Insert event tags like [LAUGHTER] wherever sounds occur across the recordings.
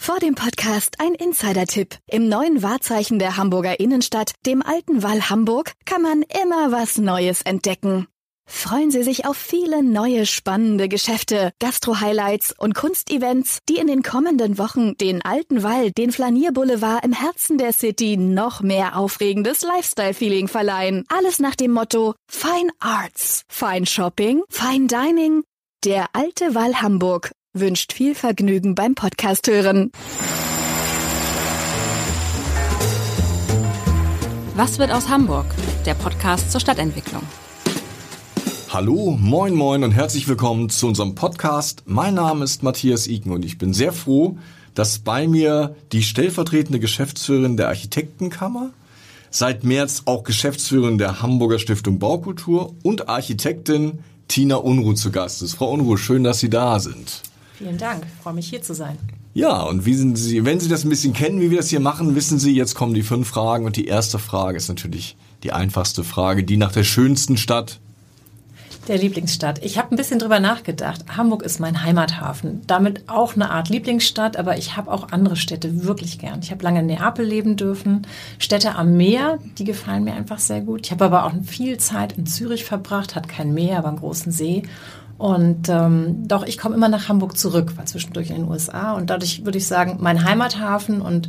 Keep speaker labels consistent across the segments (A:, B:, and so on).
A: Vor dem Podcast ein Insider-Tipp. Im neuen Wahrzeichen der Hamburger Innenstadt, dem alten Wall Hamburg, kann man immer was Neues entdecken. Freuen Sie sich auf viele neue spannende Geschäfte, Gastro-Highlights und Kunstevents, die in den kommenden Wochen den alten Wall, den Flanierboulevard im Herzen der City noch mehr aufregendes Lifestyle-Feeling verleihen. Alles nach dem Motto Fine Arts, Fine Shopping, Fine Dining. Der alte Wall Hamburg wünscht viel Vergnügen beim Podcast hören.
B: Was wird aus Hamburg? Der Podcast zur Stadtentwicklung.
C: Hallo, moin moin und herzlich willkommen zu unserem Podcast. Mein Name ist Matthias Iken und ich bin sehr froh, dass bei mir die stellvertretende Geschäftsführerin der Architektenkammer, seit März auch Geschäftsführerin der Hamburger Stiftung Baukultur und Architektin Tina Unruh zu Gast ist. Frau Unruh, schön, dass Sie da sind.
D: Vielen Dank, ich freue mich hier zu sein.
C: Ja, und wie sind Sie, wenn Sie das ein bisschen kennen, wie wir das hier machen, wissen Sie, jetzt kommen die fünf Fragen und die erste Frage ist natürlich die einfachste Frage, die nach der schönsten Stadt
D: der Lieblingsstadt. Ich habe ein bisschen drüber nachgedacht. Hamburg ist mein Heimathafen. Damit auch eine Art Lieblingsstadt, aber ich habe auch andere Städte wirklich gern. Ich habe lange in Neapel leben dürfen. Städte am Meer, die gefallen mir einfach sehr gut. Ich habe aber auch viel Zeit in Zürich verbracht, hat kein Meer, aber einen großen See. Und ähm, doch, ich komme immer nach Hamburg zurück, war zwischendurch in den USA. Und dadurch würde ich sagen, mein Heimathafen und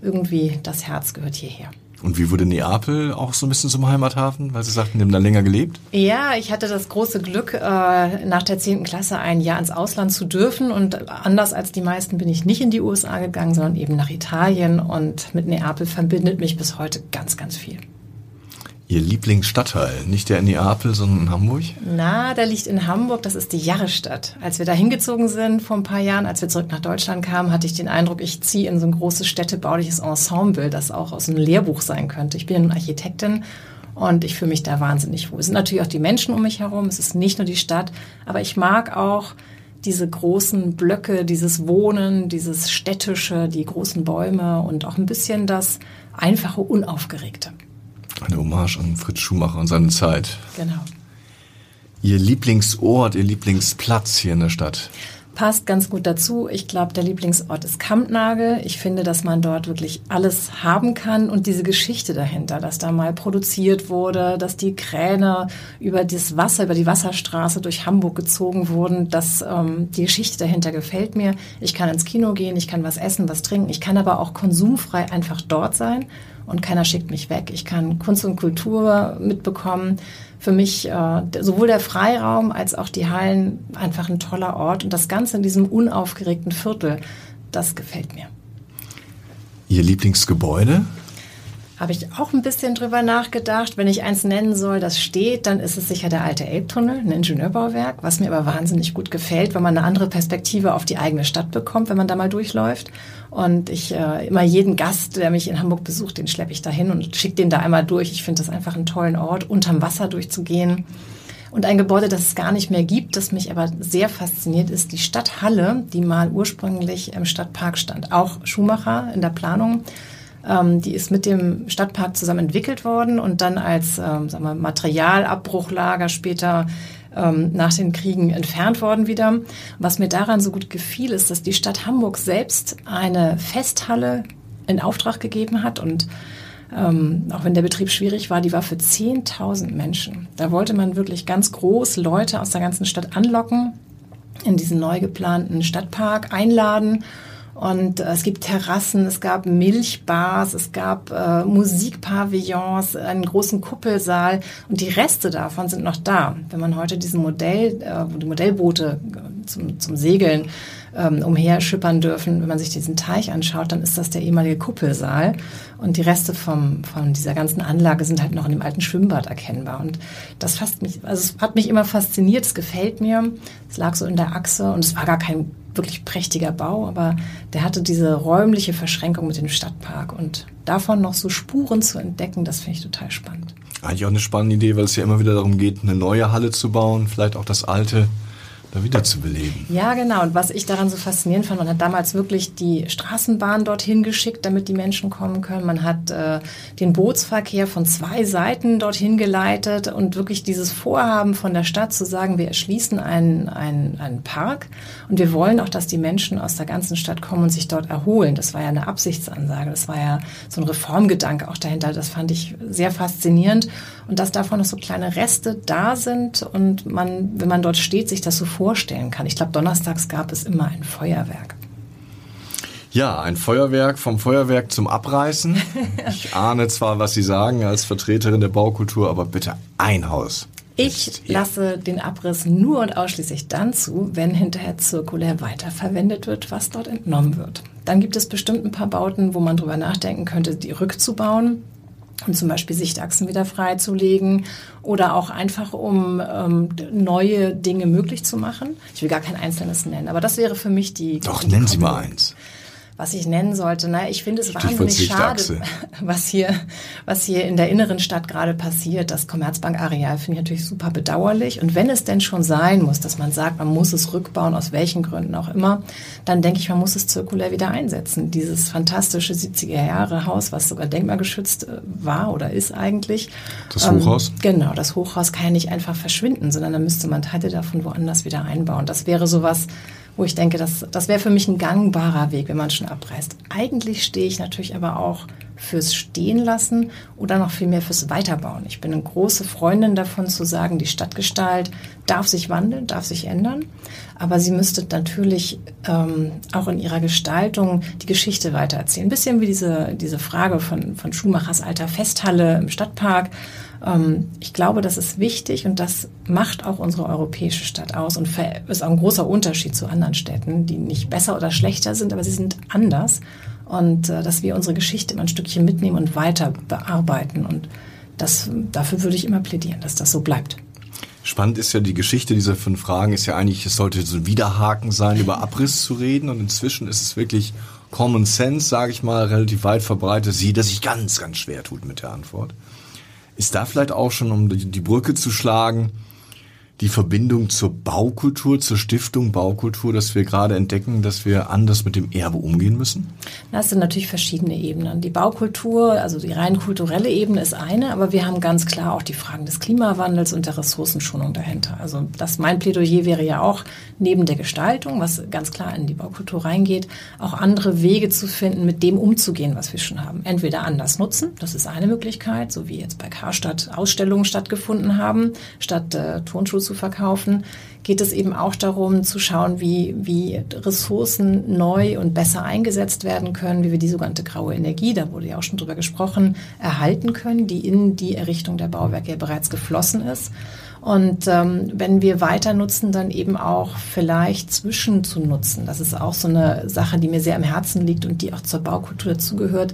D: irgendwie das Herz gehört hierher.
C: Und wie wurde Neapel auch so ein bisschen zum Heimathafen, weil Sie sagten, Sie haben da länger gelebt?
D: Ja, ich hatte das große Glück, äh, nach der 10. Klasse ein Jahr ins Ausland zu dürfen. Und anders als die meisten bin ich nicht in die USA gegangen, sondern eben nach Italien. Und mit Neapel verbindet mich bis heute ganz, ganz viel.
C: Ihr Lieblingsstadtteil, nicht der in Neapel, sondern in Hamburg?
D: Na, der liegt in Hamburg, das ist die Jahrestadt. Als wir da hingezogen sind vor ein paar Jahren, als wir zurück nach Deutschland kamen, hatte ich den Eindruck, ich ziehe in so ein großes städtebauliches Ensemble, das auch aus einem Lehrbuch sein könnte. Ich bin eine Architektin und ich fühle mich da wahnsinnig wohl. Es sind natürlich auch die Menschen um mich herum, es ist nicht nur die Stadt, aber ich mag auch diese großen Blöcke, dieses Wohnen, dieses städtische, die großen Bäume und auch ein bisschen das einfache, unaufgeregte.
C: Eine Hommage an Fritz Schumacher und seine Zeit.
D: Genau.
C: Ihr Lieblingsort, Ihr Lieblingsplatz hier in der Stadt?
D: Passt ganz gut dazu. Ich glaube, der Lieblingsort ist Kampnagel. Ich finde, dass man dort wirklich alles haben kann und diese Geschichte dahinter, dass da mal produziert wurde, dass die Kräne über das Wasser, über die Wasserstraße durch Hamburg gezogen wurden, dass ähm, die Geschichte dahinter gefällt mir. Ich kann ins Kino gehen, ich kann was essen, was trinken, ich kann aber auch konsumfrei einfach dort sein und keiner schickt mich weg. Ich kann Kunst und Kultur mitbekommen. Für mich äh, sowohl der Freiraum als auch die Hallen einfach ein toller Ort und das Ganze in diesem unaufgeregten Viertel, das gefällt mir.
C: Ihr Lieblingsgebäude?
D: Habe ich auch ein bisschen drüber nachgedacht. Wenn ich eins nennen soll, das steht, dann ist es sicher der alte Elbtunnel, ein Ingenieurbauwerk, was mir aber wahnsinnig gut gefällt, weil man eine andere Perspektive auf die eigene Stadt bekommt, wenn man da mal durchläuft. Und ich äh, immer jeden Gast, der mich in Hamburg besucht, den schleppe ich da hin und schicke den da einmal durch. Ich finde das einfach einen tollen Ort, unterm Wasser durchzugehen. Und ein Gebäude, das es gar nicht mehr gibt, das mich aber sehr fasziniert, ist die Stadthalle, die mal ursprünglich im Stadtpark stand. Auch Schumacher in der Planung ähm, die ist mit dem Stadtpark zusammen entwickelt worden und dann als ähm, sagen wir, Materialabbruchlager später ähm, nach den Kriegen entfernt worden wieder. Was mir daran so gut gefiel, ist, dass die Stadt Hamburg selbst eine Festhalle in Auftrag gegeben hat und ähm, auch wenn der Betrieb schwierig war, die war für 10.000 Menschen. Da wollte man wirklich ganz groß Leute aus der ganzen Stadt anlocken, in diesen neu geplanten Stadtpark einladen und äh, es gibt Terrassen, es gab Milchbars, es gab äh, Musikpavillons, einen großen Kuppelsaal und die Reste davon sind noch da. Wenn man heute diesen Modell, äh, die Modellboote äh, zum, zum Segeln ähm, umherschippern dürfen, wenn man sich diesen Teich anschaut, dann ist das der ehemalige Kuppelsaal. Und die Reste vom, von dieser ganzen Anlage sind halt noch in dem alten Schwimmbad erkennbar. Und das fasst mich, also es hat mich immer fasziniert, es gefällt mir. Es lag so in der Achse und es war gar kein wirklich prächtiger Bau, aber der hatte diese räumliche Verschränkung mit dem Stadtpark und davon noch so Spuren zu entdecken, das finde ich total spannend.
C: Eigentlich auch eine spannende Idee, weil es ja immer wieder darum geht, eine neue Halle zu bauen, vielleicht auch das alte da wieder zu beleben.
D: Ja, genau. Und was ich daran so faszinierend fand, man hat damals wirklich die Straßenbahn dorthin geschickt, damit die Menschen kommen können. Man hat äh, den Bootsverkehr von zwei Seiten dorthin geleitet und wirklich dieses Vorhaben von der Stadt zu sagen, wir erschließen einen, einen, einen Park und wir wollen auch, dass die Menschen aus der ganzen Stadt kommen und sich dort erholen. Das war ja eine Absichtsansage. Das war ja so ein Reformgedanke auch dahinter. Das fand ich sehr faszinierend. Und dass davon noch so kleine Reste da sind und man, wenn man dort steht, sich das so vorstellt, vorstellen kann. Ich glaube, donnerstags gab es immer ein Feuerwerk.
C: Ja, ein Feuerwerk vom Feuerwerk zum Abreißen. [LAUGHS] Ich ahne zwar, was Sie sagen als Vertreterin der Baukultur, aber bitte ein Haus.
D: Ich lasse den Abriss nur und ausschließlich dann zu, wenn hinterher zirkulär weiterverwendet wird, was dort entnommen wird. Dann gibt es bestimmt ein paar Bauten, wo man drüber nachdenken könnte, die rückzubauen und zum Beispiel Sichtachsen wieder freizulegen oder auch einfach um ähm, neue Dinge möglich zu machen. Ich will gar kein einzelnes nennen, aber das wäre für mich die.
C: Doch, die nennen Sie mal eins
D: was ich nennen sollte. Na, ich finde es wahnsinnig schade, [LAUGHS] was hier, was hier in der inneren Stadt gerade passiert. Das Commerzbank-Areal finde ich natürlich super bedauerlich. Und wenn es denn schon sein muss, dass man sagt, man muss es rückbauen, aus welchen Gründen auch immer, dann denke ich, man muss es zirkulär wieder einsetzen. Dieses fantastische 70er Jahre Haus, was sogar denkmalgeschützt äh, war oder ist eigentlich.
C: Das Hochhaus?
D: Ähm, genau, das Hochhaus kann ja nicht einfach verschwinden, sondern da müsste man Teile davon woanders wieder einbauen. Das wäre sowas, wo ich denke, das, das wäre für mich ein gangbarer Weg, wenn man schon abreißt. Eigentlich stehe ich natürlich aber auch fürs Stehen lassen oder noch viel mehr fürs Weiterbauen. Ich bin eine große Freundin davon zu sagen, die Stadtgestalt darf sich wandeln, darf sich ändern, aber sie müsste natürlich ähm, auch in ihrer Gestaltung die Geschichte weitererzählen. Ein bisschen wie diese, diese Frage von, von Schumachers alter Festhalle im Stadtpark ich glaube, das ist wichtig und das macht auch unsere europäische Stadt aus und ist auch ein großer Unterschied zu anderen Städten, die nicht besser oder schlechter sind, aber sie sind anders und äh, dass wir unsere Geschichte immer ein Stückchen mitnehmen und weiter bearbeiten und das, dafür würde ich immer plädieren, dass das so bleibt.
C: Spannend ist ja die Geschichte dieser fünf Fragen ist ja eigentlich, es sollte so ein Widerhaken sein, über Abriss zu reden und inzwischen ist es wirklich Common Sense, sage ich mal, relativ weit verbreitet. Sie, dass sich ganz, ganz schwer tut mit der Antwort. Ist da vielleicht auch schon, um die Brücke zu schlagen, die Verbindung zur Baukultur, zur Stiftung Baukultur, dass wir gerade entdecken, dass wir anders mit dem Erbe umgehen müssen?
D: Das sind natürlich verschiedene Ebenen. Die Baukultur, also die rein kulturelle Ebene ist eine, aber wir haben ganz klar auch die Fragen des Klimawandels und der Ressourcenschonung dahinter. Also das mein Plädoyer wäre ja auch neben der Gestaltung, was ganz klar in die Baukultur reingeht, auch andere Wege zu finden, mit dem umzugehen, was wir schon haben. Entweder anders nutzen, das ist eine Möglichkeit, so wie jetzt bei Karstadt Ausstellungen stattgefunden haben, statt äh, Turnschuhe zu verkaufen, geht es eben auch darum zu schauen, wie, wie Ressourcen neu und besser eingesetzt werden können, wie wir die sogenannte graue Energie, da wurde ja auch schon drüber gesprochen, erhalten können, die in die Errichtung der Bauwerke ja bereits geflossen ist. Und ähm, wenn wir weiter nutzen, dann eben auch vielleicht zwischen zu nutzen. Das ist auch so eine Sache, die mir sehr am Herzen liegt und die auch zur Baukultur dazugehört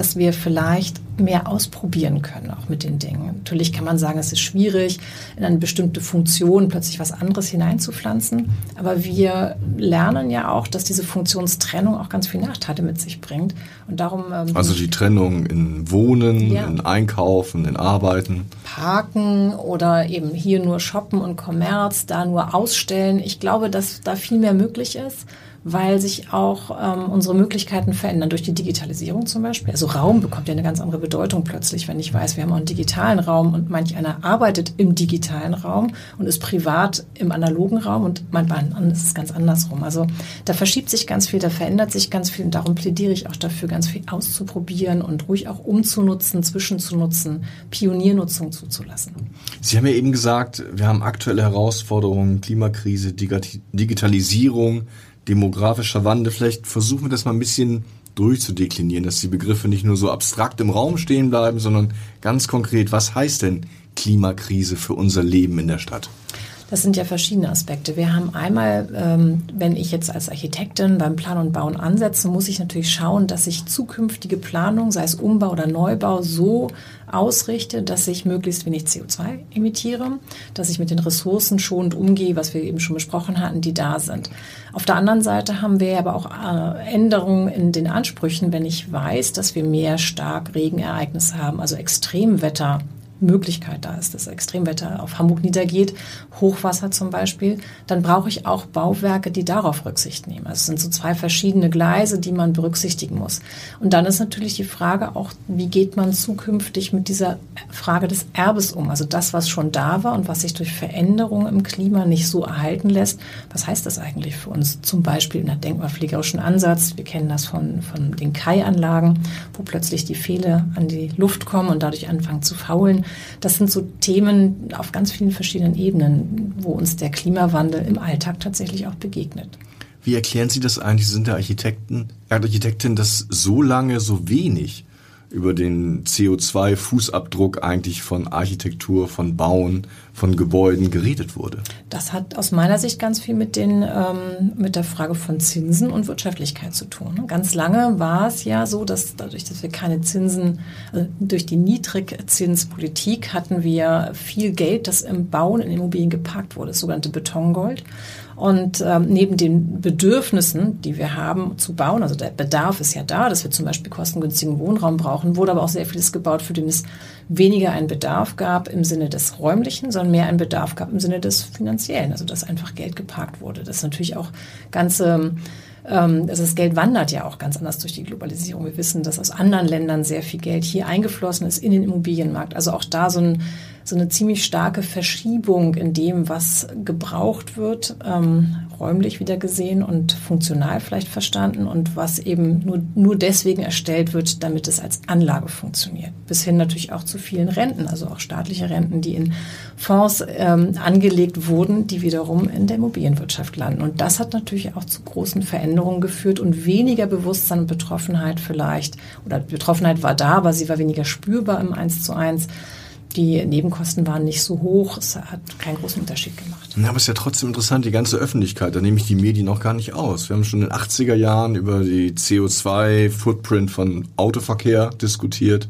D: dass wir vielleicht mehr ausprobieren können, auch mit den Dingen. Natürlich kann man sagen, es ist schwierig, in eine bestimmte Funktion plötzlich was anderes hineinzupflanzen. Aber wir lernen ja auch, dass diese Funktionstrennung auch ganz viele Nachteile mit sich bringt. Und darum.
C: Ähm, also die Trennung in Wohnen, ja. in Einkaufen, in Arbeiten.
D: Parken oder eben hier nur shoppen und Kommerz, da nur ausstellen. Ich glaube, dass da viel mehr möglich ist weil sich auch ähm, unsere Möglichkeiten verändern durch die Digitalisierung zum Beispiel. Also Raum bekommt ja eine ganz andere Bedeutung plötzlich, wenn ich weiß, wir haben auch einen digitalen Raum und manch einer arbeitet im digitalen Raum und ist privat im analogen Raum und manchmal ist es ganz andersrum. Also da verschiebt sich ganz viel, da verändert sich ganz viel und darum plädiere ich auch dafür, ganz viel auszuprobieren und ruhig auch umzunutzen, zwischenzunutzen, Pioniernutzung zuzulassen.
C: Sie haben ja eben gesagt, wir haben aktuelle Herausforderungen, Klimakrise, Digitalisierung, demografischer Wandel. Vielleicht versuchen wir das mal ein bisschen durchzudeklinieren, dass die Begriffe nicht nur so abstrakt im Raum stehen bleiben, sondern ganz konkret, was heißt denn Klimakrise für unser Leben in der Stadt?
D: Das sind ja verschiedene Aspekte. Wir haben einmal, ähm, wenn ich jetzt als Architektin beim Plan und Bauen ansetze, muss ich natürlich schauen, dass ich zukünftige Planung, sei es Umbau oder Neubau, so ausrichte, dass ich möglichst wenig CO2 emittiere, dass ich mit den Ressourcen schonend umgehe, was wir eben schon besprochen hatten, die da sind. Auf der anderen Seite haben wir aber auch äh, Änderungen in den Ansprüchen, wenn ich weiß, dass wir mehr stark Regenereignisse haben, also Extremwetter Möglichkeit da ist, dass Extremwetter auf Hamburg niedergeht, Hochwasser zum Beispiel, dann brauche ich auch Bauwerke, die darauf Rücksicht nehmen. Also es sind so zwei verschiedene Gleise, die man berücksichtigen muss. Und dann ist natürlich die Frage auch, wie geht man zukünftig mit dieser Frage des Erbes um? Also das, was schon da war und was sich durch Veränderungen im Klima nicht so erhalten lässt, was heißt das eigentlich für uns? Zum Beispiel in der denkmalpflegerischen Ansatz. Wir kennen das von, von den Kai-Anlagen, wo plötzlich die Pfähle an die Luft kommen und dadurch anfangen zu faulen. Das sind so Themen auf ganz vielen verschiedenen Ebenen, wo uns der Klimawandel im Alltag tatsächlich auch begegnet.
C: Wie erklären Sie das eigentlich? Sie sind der Architekten, Architektin, dass so lange so wenig über den CO2-Fußabdruck eigentlich von Architektur, von Bauen, von Gebäuden geredet wurde?
D: Das hat aus meiner Sicht ganz viel mit, den, ähm, mit der Frage von Zinsen und Wirtschaftlichkeit zu tun. Ganz lange war es ja so, dass dadurch, dass wir keine Zinsen, also durch die Niedrigzinspolitik hatten wir viel Geld, das im Bauen in Immobilien geparkt wurde, das sogenannte Betongold. Und ähm, neben den Bedürfnissen, die wir haben zu bauen, also der Bedarf ist ja da, dass wir zum Beispiel kostengünstigen Wohnraum brauchen, wurde aber auch sehr vieles gebaut, für den es weniger einen Bedarf gab im Sinne des räumlichen, sondern mehr einen Bedarf gab im Sinne des finanziellen, also dass einfach Geld geparkt wurde. Das ist natürlich auch ganze ähm, also das Geld wandert ja auch ganz anders durch die Globalisierung. Wir wissen, dass aus anderen Ländern sehr viel Geld hier eingeflossen ist in den Immobilienmarkt. Also auch da so ein so eine ziemlich starke Verschiebung in dem, was gebraucht wird, ähm, räumlich wieder gesehen und funktional vielleicht verstanden und was eben nur, nur deswegen erstellt wird, damit es als Anlage funktioniert. Bis hin natürlich auch zu vielen Renten, also auch staatliche Renten, die in Fonds ähm, angelegt wurden, die wiederum in der Immobilienwirtschaft landen. Und das hat natürlich auch zu großen Veränderungen geführt und weniger Bewusstsein und Betroffenheit vielleicht, oder Betroffenheit war da, aber sie war weniger spürbar im Eins zu eins die Nebenkosten waren nicht so hoch. Es hat keinen großen Unterschied gemacht.
C: Ja, aber es ist ja trotzdem interessant, die ganze Öffentlichkeit, da nehme ich die Medien noch gar nicht aus. Wir haben schon in den 80er Jahren über die CO2-Footprint von Autoverkehr diskutiert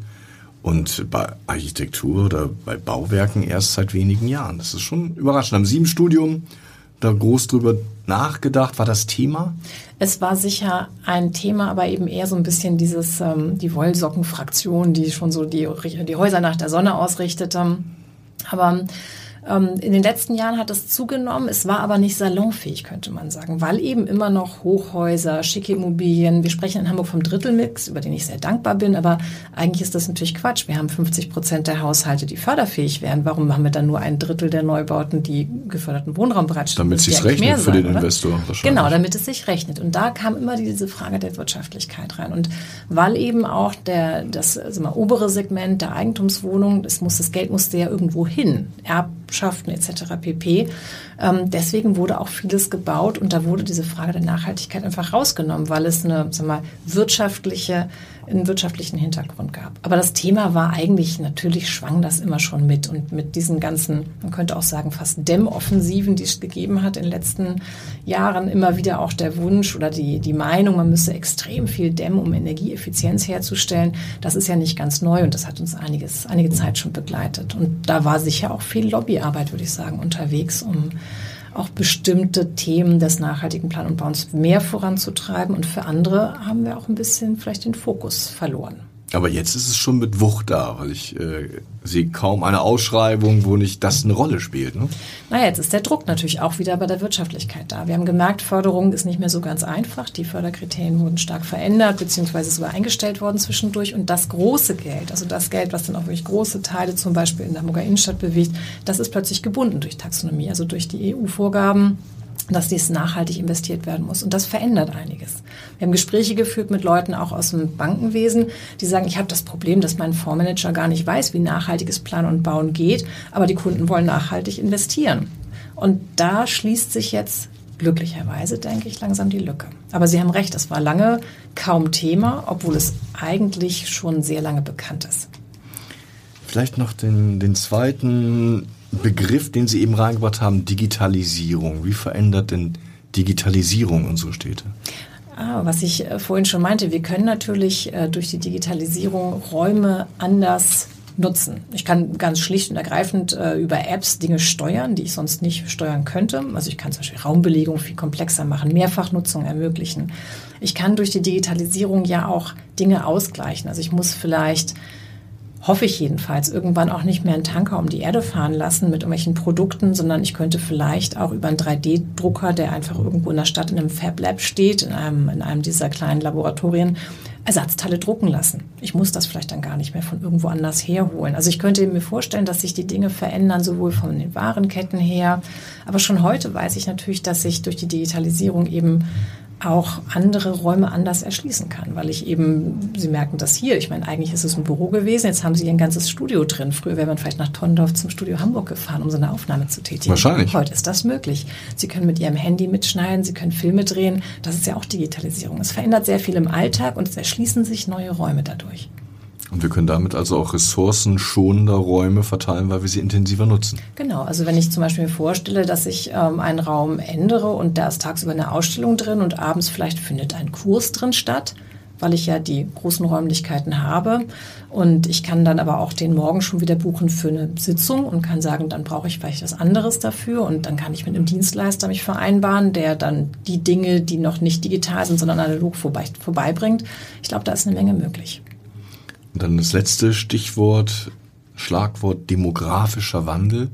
C: und bei Architektur oder bei Bauwerken erst seit wenigen Jahren. Das ist schon überraschend. Am sieben Studium da groß drüber nachgedacht? War das Thema?
D: Es war sicher ein Thema, aber eben eher so ein bisschen dieses, ähm, die Wollsockenfraktion, die schon so die, die Häuser nach der Sonne ausrichtete. Aber in den letzten Jahren hat es zugenommen. Es war aber nicht salonfähig, könnte man sagen, weil eben immer noch Hochhäuser, schicke Immobilien. Wir sprechen in Hamburg vom Drittelmix, über den ich sehr dankbar bin, aber eigentlich ist das natürlich Quatsch. Wir haben 50 Prozent der Haushalte, die förderfähig wären. Warum haben wir dann nur ein Drittel der Neubauten, die geförderten Wohnraum bereitstellen?
C: Damit es sich rechnet für den oder? Investor.
D: Genau, damit es sich rechnet. Und da kam immer diese Frage der Wirtschaftlichkeit rein. Und weil eben auch der, das also mal, obere Segment der Eigentumswohnung, das muss, das Geld musste ja irgendwo hin. Erb Erbschaften etc. pp. Ähm, deswegen wurde auch vieles gebaut und da wurde diese Frage der Nachhaltigkeit einfach rausgenommen, weil es eine sag mal, wirtschaftliche, einen wirtschaftlichen Hintergrund gab. Aber das Thema war eigentlich, natürlich schwang das immer schon mit und mit diesen ganzen, man könnte auch sagen, fast Dämmoffensiven, die es gegeben hat in den letzten Jahren, immer wieder auch der Wunsch oder die, die Meinung, man müsse extrem viel dämmen, um Energieeffizienz herzustellen. Das ist ja nicht ganz neu und das hat uns einiges, einige Zeit schon begleitet. Und da war sicher auch viel Lobbyarbeit, würde ich sagen, unterwegs, um auch bestimmte Themen des nachhaltigen Plan und Bauens mehr voranzutreiben. Und für andere haben wir auch ein bisschen vielleicht den Fokus verloren.
C: Aber jetzt ist es schon mit Wucht da, weil ich äh, sehe kaum eine Ausschreibung, wo nicht das eine Rolle spielt. Ne?
D: Na, jetzt ist der Druck natürlich auch wieder bei der Wirtschaftlichkeit da. Wir haben gemerkt, Förderung ist nicht mehr so ganz einfach. Die Förderkriterien wurden stark verändert, beziehungsweise sogar eingestellt worden zwischendurch. Und das große Geld, also das Geld, was dann auch wirklich große Teile zum Beispiel in der Hamburger Innenstadt bewegt, das ist plötzlich gebunden durch Taxonomie, also durch die EU-Vorgaben dass dies nachhaltig investiert werden muss. Und das verändert einiges. Wir haben Gespräche geführt mit Leuten auch aus dem Bankenwesen, die sagen, ich habe das Problem, dass mein Fondsmanager gar nicht weiß, wie nachhaltiges Planen und Bauen geht, aber die Kunden wollen nachhaltig investieren. Und da schließt sich jetzt glücklicherweise, denke ich, langsam die Lücke. Aber Sie haben recht, es war lange kaum Thema, obwohl es eigentlich schon sehr lange bekannt ist.
C: Vielleicht noch den, den zweiten Begriff, den Sie eben reingebracht haben, Digitalisierung. Wie verändert denn Digitalisierung unsere Städte?
D: Ah, was ich äh, vorhin schon meinte, wir können natürlich äh, durch die Digitalisierung Räume anders nutzen. Ich kann ganz schlicht und ergreifend äh, über Apps Dinge steuern, die ich sonst nicht steuern könnte. Also ich kann zum Beispiel Raumbelegung viel komplexer machen, Mehrfachnutzung ermöglichen. Ich kann durch die Digitalisierung ja auch Dinge ausgleichen. Also ich muss vielleicht hoffe ich jedenfalls, irgendwann auch nicht mehr einen Tanker um die Erde fahren lassen mit irgendwelchen Produkten, sondern ich könnte vielleicht auch über einen 3D-Drucker, der einfach irgendwo in der Stadt in einem Fab Lab steht, in einem, in einem dieser kleinen Laboratorien, Ersatzteile drucken lassen. Ich muss das vielleicht dann gar nicht mehr von irgendwo anders herholen. Also ich könnte mir vorstellen, dass sich die Dinge verändern, sowohl von den Warenketten her, aber schon heute weiß ich natürlich, dass sich durch die Digitalisierung eben auch andere Räume anders erschließen kann, weil ich eben, Sie merken das hier, ich meine, eigentlich ist es ein Büro gewesen, jetzt haben Sie hier ein ganzes Studio drin. Früher wäre man vielleicht nach Tondorf zum Studio Hamburg gefahren, um so eine Aufnahme zu tätigen.
C: Wahrscheinlich.
D: Heute ist das möglich. Sie können mit Ihrem Handy mitschneiden, Sie können Filme drehen, das ist ja auch Digitalisierung. Es verändert sehr viel im Alltag und es erschließen sich neue Räume dadurch.
C: Und wir können damit also auch ressourcenschonender Räume verteilen, weil wir sie intensiver nutzen.
D: Genau, also wenn ich zum Beispiel mir vorstelle, dass ich ähm, einen Raum ändere und da ist tagsüber eine Ausstellung drin und abends vielleicht findet ein Kurs drin statt, weil ich ja die großen Räumlichkeiten habe. Und ich kann dann aber auch den Morgen schon wieder buchen für eine Sitzung und kann sagen, dann brauche ich vielleicht was anderes dafür. Und dann kann ich mit einem Dienstleister mich vereinbaren, der dann die Dinge, die noch nicht digital sind, sondern analog vorbei, vorbeibringt. Ich glaube, da ist eine Menge möglich.
C: Und dann das letzte Stichwort, Schlagwort demografischer Wandel.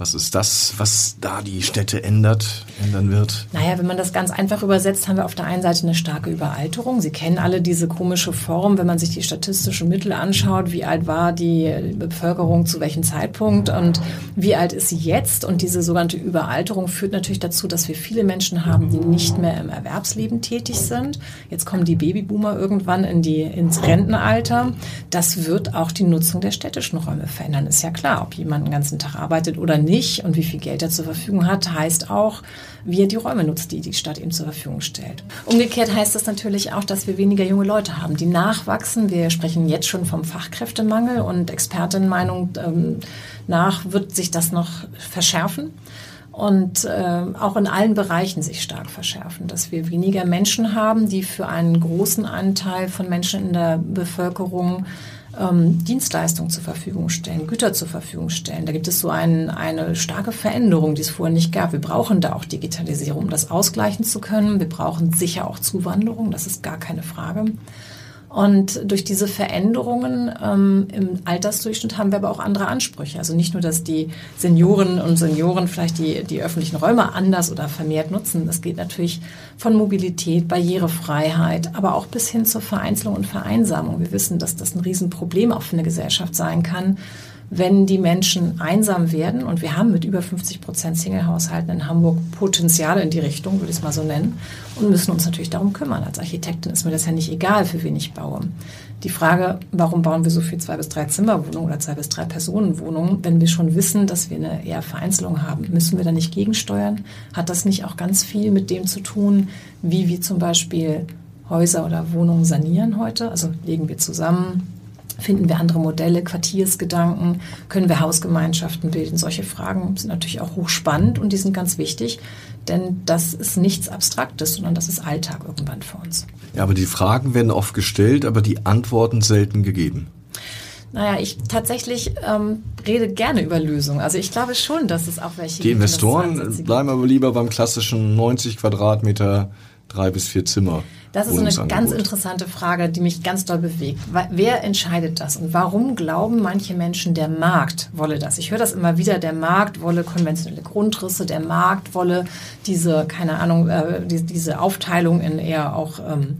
C: Was ist das, was da die Städte ändert, ändern wird?
D: Naja, wenn man das ganz einfach übersetzt, haben wir auf der einen Seite eine starke Überalterung. Sie kennen alle diese komische Form, wenn man sich die statistischen Mittel anschaut, wie alt war die Bevölkerung zu welchem Zeitpunkt und wie alt ist sie jetzt. Und diese sogenannte Überalterung führt natürlich dazu, dass wir viele Menschen haben, die nicht mehr im Erwerbsleben tätig sind. Jetzt kommen die Babyboomer irgendwann in die, ins Rentenalter. Das wird auch die Nutzung der städtischen Räume verändern. Ist ja klar, ob jemand den ganzen Tag arbeitet oder nicht nicht und wie viel Geld er zur Verfügung hat, heißt auch, wie er die Räume nutzt, die die Stadt ihm zur Verfügung stellt. Umgekehrt heißt das natürlich auch, dass wir weniger junge Leute haben, die nachwachsen. Wir sprechen jetzt schon vom Fachkräftemangel und Expertinnenmeinung ähm, nach wird sich das noch verschärfen und äh, auch in allen Bereichen sich stark verschärfen, dass wir weniger Menschen haben, die für einen großen Anteil von Menschen in der Bevölkerung ähm, Dienstleistungen zur Verfügung stellen, Güter zur Verfügung stellen. Da gibt es so ein, eine starke Veränderung, die es vorher nicht gab. Wir brauchen da auch Digitalisierung, um das ausgleichen zu können. Wir brauchen sicher auch Zuwanderung, das ist gar keine Frage. Und durch diese Veränderungen ähm, im Altersdurchschnitt haben wir aber auch andere Ansprüche. Also nicht nur, dass die Senioren und Senioren vielleicht die, die öffentlichen Räume anders oder vermehrt nutzen. Das geht natürlich von Mobilität, Barrierefreiheit, aber auch bis hin zur Vereinzelung und Vereinsamung. Wir wissen, dass das ein Riesenproblem auch für eine Gesellschaft sein kann wenn die Menschen einsam werden, und wir haben mit über 50 Prozent Single-Haushalten in Hamburg Potenziale in die Richtung, würde ich es mal so nennen, und müssen uns natürlich darum kümmern. Als Architektin ist mir das ja nicht egal, für wen ich baue. Die Frage, warum bauen wir so viel zwei bis drei Zimmerwohnungen oder zwei bis drei Personenwohnungen, wenn wir schon wissen, dass wir eine eher Vereinzelung haben, müssen wir da nicht gegensteuern? Hat das nicht auch ganz viel mit dem zu tun, wie wir zum Beispiel Häuser oder Wohnungen sanieren heute? Also legen wir zusammen, Finden wir andere Modelle, Quartiersgedanken? Können wir Hausgemeinschaften bilden? Solche Fragen sind natürlich auch hochspannend und die sind ganz wichtig, denn das ist nichts Abstraktes, sondern das ist Alltag irgendwann für uns.
C: Ja, aber die Fragen werden oft gestellt, aber die Antworten selten gegeben.
D: Naja, ich tatsächlich ähm, rede gerne über Lösungen. Also ich glaube schon, dass es auch welche
C: gibt. Die Investoren bleiben aber lieber beim klassischen 90 Quadratmeter, drei bis vier Zimmer.
D: Das ist so eine ganz interessante Frage, die mich ganz doll bewegt. Wer entscheidet das und warum glauben manche Menschen, der Markt wolle das? Ich höre das immer wieder, der Markt wolle konventionelle Grundrisse, der Markt wolle diese, keine Ahnung, äh, die, diese Aufteilung in eher auch ähm,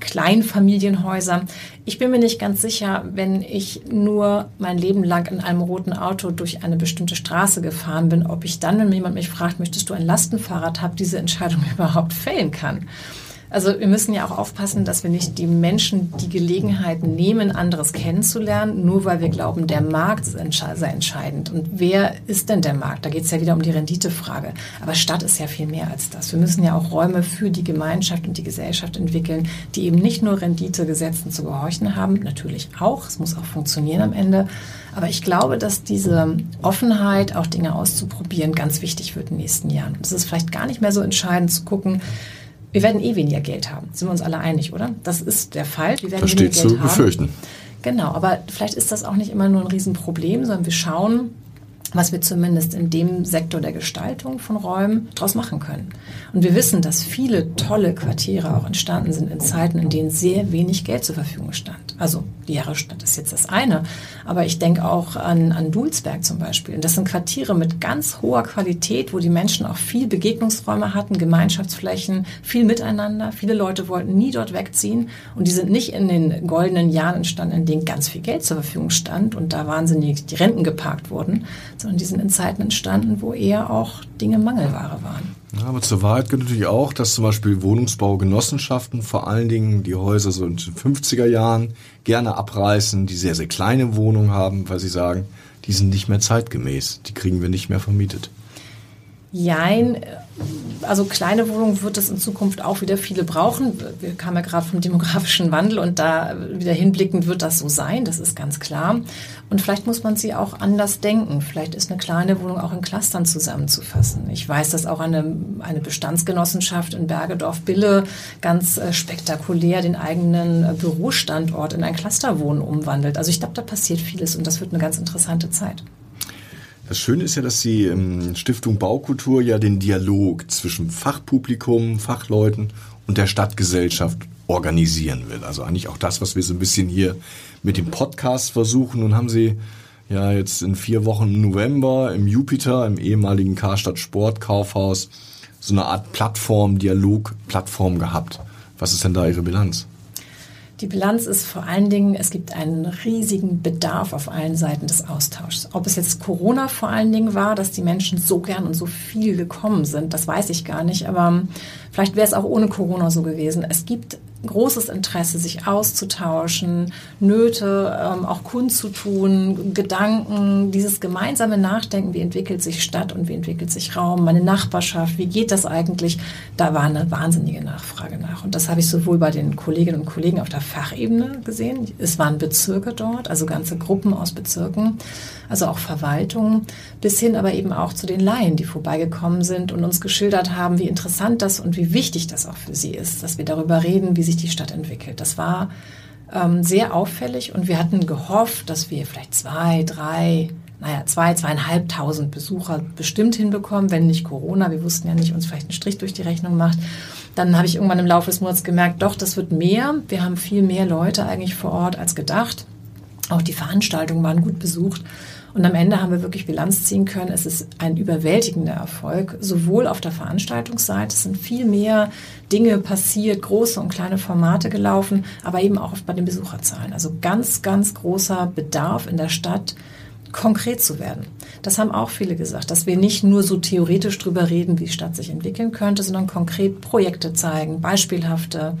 D: Kleinfamilienhäuser. Ich bin mir nicht ganz sicher, wenn ich nur mein Leben lang in einem roten Auto durch eine bestimmte Straße gefahren bin, ob ich dann, wenn jemand mich fragt, möchtest du ein Lastenfahrrad haben, diese Entscheidung [LAUGHS] überhaupt fällen kann. Also wir müssen ja auch aufpassen, dass wir nicht die Menschen die Gelegenheit nehmen, anderes kennenzulernen, nur weil wir glauben, der Markt sei entscheidend. Und wer ist denn der Markt? Da geht es ja wieder um die Renditefrage. Aber Stadt ist ja viel mehr als das. Wir müssen ja auch Räume für die Gemeinschaft und die Gesellschaft entwickeln, die eben nicht nur Renditegesetzen zu gehorchen haben, natürlich auch, es muss auch funktionieren am Ende. Aber ich glaube, dass diese Offenheit, auch Dinge auszuprobieren, ganz wichtig wird in den nächsten Jahren. Es ist vielleicht gar nicht mehr so entscheidend zu gucken, wir werden eh weniger Geld haben. Sind wir uns alle einig, oder? Das ist der Fall. Wir werden
C: das steht zu befürchten.
D: Genau, aber vielleicht ist das auch nicht immer nur ein Riesenproblem, sondern wir schauen, was wir zumindest in dem Sektor der Gestaltung von Räumen daraus machen können. Und wir wissen, dass viele tolle Quartiere auch entstanden sind in Zeiten, in denen sehr wenig Geld zur Verfügung stand. Also die Jahresstadt ist jetzt das eine, aber ich denke auch an, an Dulsberg zum Beispiel. Und das sind Quartiere mit ganz hoher Qualität, wo die Menschen auch viel Begegnungsräume hatten, Gemeinschaftsflächen, viel Miteinander. Viele Leute wollten nie dort wegziehen und die sind nicht in den goldenen Jahren entstanden, in denen ganz viel Geld zur Verfügung stand und da wahnsinnig die Renten geparkt wurden, sondern die sind in Zeiten entstanden, wo eher auch Dinge Mangelware waren.
C: Ja, aber zur Wahrheit gehört natürlich auch, dass zum Beispiel Wohnungsbaugenossenschaften vor allen Dingen die Häuser so in den 50er Jahren gerne abreißen, die sehr, sehr kleine Wohnungen haben, weil sie sagen, die sind nicht mehr zeitgemäß, die kriegen wir nicht mehr vermietet.
D: Jein, also kleine Wohnungen wird es in Zukunft auch wieder viele brauchen. Wir kamen ja gerade vom demografischen Wandel und da wieder hinblickend wird das so sein, das ist ganz klar. Und vielleicht muss man sie auch anders denken. Vielleicht ist eine kleine Wohnung auch in Clustern zusammenzufassen. Ich weiß, dass auch eine, eine Bestandsgenossenschaft in Bergedorf-Bille ganz äh, spektakulär den eigenen äh, Bürostandort in ein Clusterwohnen umwandelt. Also ich glaube, da passiert vieles und das wird eine ganz interessante Zeit.
C: Das Schöne ist ja, dass die ähm, Stiftung Baukultur ja den Dialog zwischen Fachpublikum, Fachleuten und der Stadtgesellschaft organisieren will. Also eigentlich auch das, was wir so ein bisschen hier mit dem Podcast versuchen. Nun haben sie ja jetzt in vier Wochen im November im Jupiter, im ehemaligen Karstadt Sportkaufhaus, so eine Art Plattform, Dialog-Plattform gehabt. Was ist denn da Ihre Bilanz?
D: Die Bilanz ist vor allen Dingen, es gibt einen riesigen Bedarf auf allen Seiten des Austauschs. Ob es jetzt Corona vor allen Dingen war, dass die Menschen so gern und so viel gekommen sind, das weiß ich gar nicht. Aber vielleicht wäre es auch ohne Corona so gewesen. Es gibt großes Interesse, sich auszutauschen, Nöte ähm, auch kundzutun, Gedanken, dieses gemeinsame Nachdenken, wie entwickelt sich Stadt und wie entwickelt sich Raum, meine Nachbarschaft, wie geht das eigentlich? Da war eine wahnsinnige Nachfrage nach. Und das habe ich sowohl bei den Kolleginnen und Kollegen auf der Fachebene gesehen. Es waren Bezirke dort, also ganze Gruppen aus Bezirken, also auch Verwaltungen, bis hin aber eben auch zu den Laien, die vorbeigekommen sind und uns geschildert haben, wie interessant das und wie wichtig das auch für sie ist, dass wir darüber reden, wie sich die Stadt entwickelt. Das war ähm, sehr auffällig und wir hatten gehofft, dass wir vielleicht zwei, drei, naja, zwei, zweieinhalbtausend Besucher bestimmt hinbekommen, wenn nicht Corona, wir wussten ja nicht, uns vielleicht einen Strich durch die Rechnung macht. Dann habe ich irgendwann im Laufe des Monats gemerkt, doch, das wird mehr. Wir haben viel mehr Leute eigentlich vor Ort als gedacht. Auch die Veranstaltungen waren gut besucht. Und am Ende haben wir wirklich Bilanz ziehen können. Es ist ein überwältigender Erfolg, sowohl auf der Veranstaltungsseite. Es sind viel mehr Dinge passiert, große und kleine Formate gelaufen, aber eben auch bei den Besucherzahlen. Also ganz, ganz großer Bedarf in der Stadt, konkret zu werden. Das haben auch viele gesagt, dass wir nicht nur so theoretisch drüber reden, wie die Stadt sich entwickeln könnte, sondern konkret Projekte zeigen, beispielhafte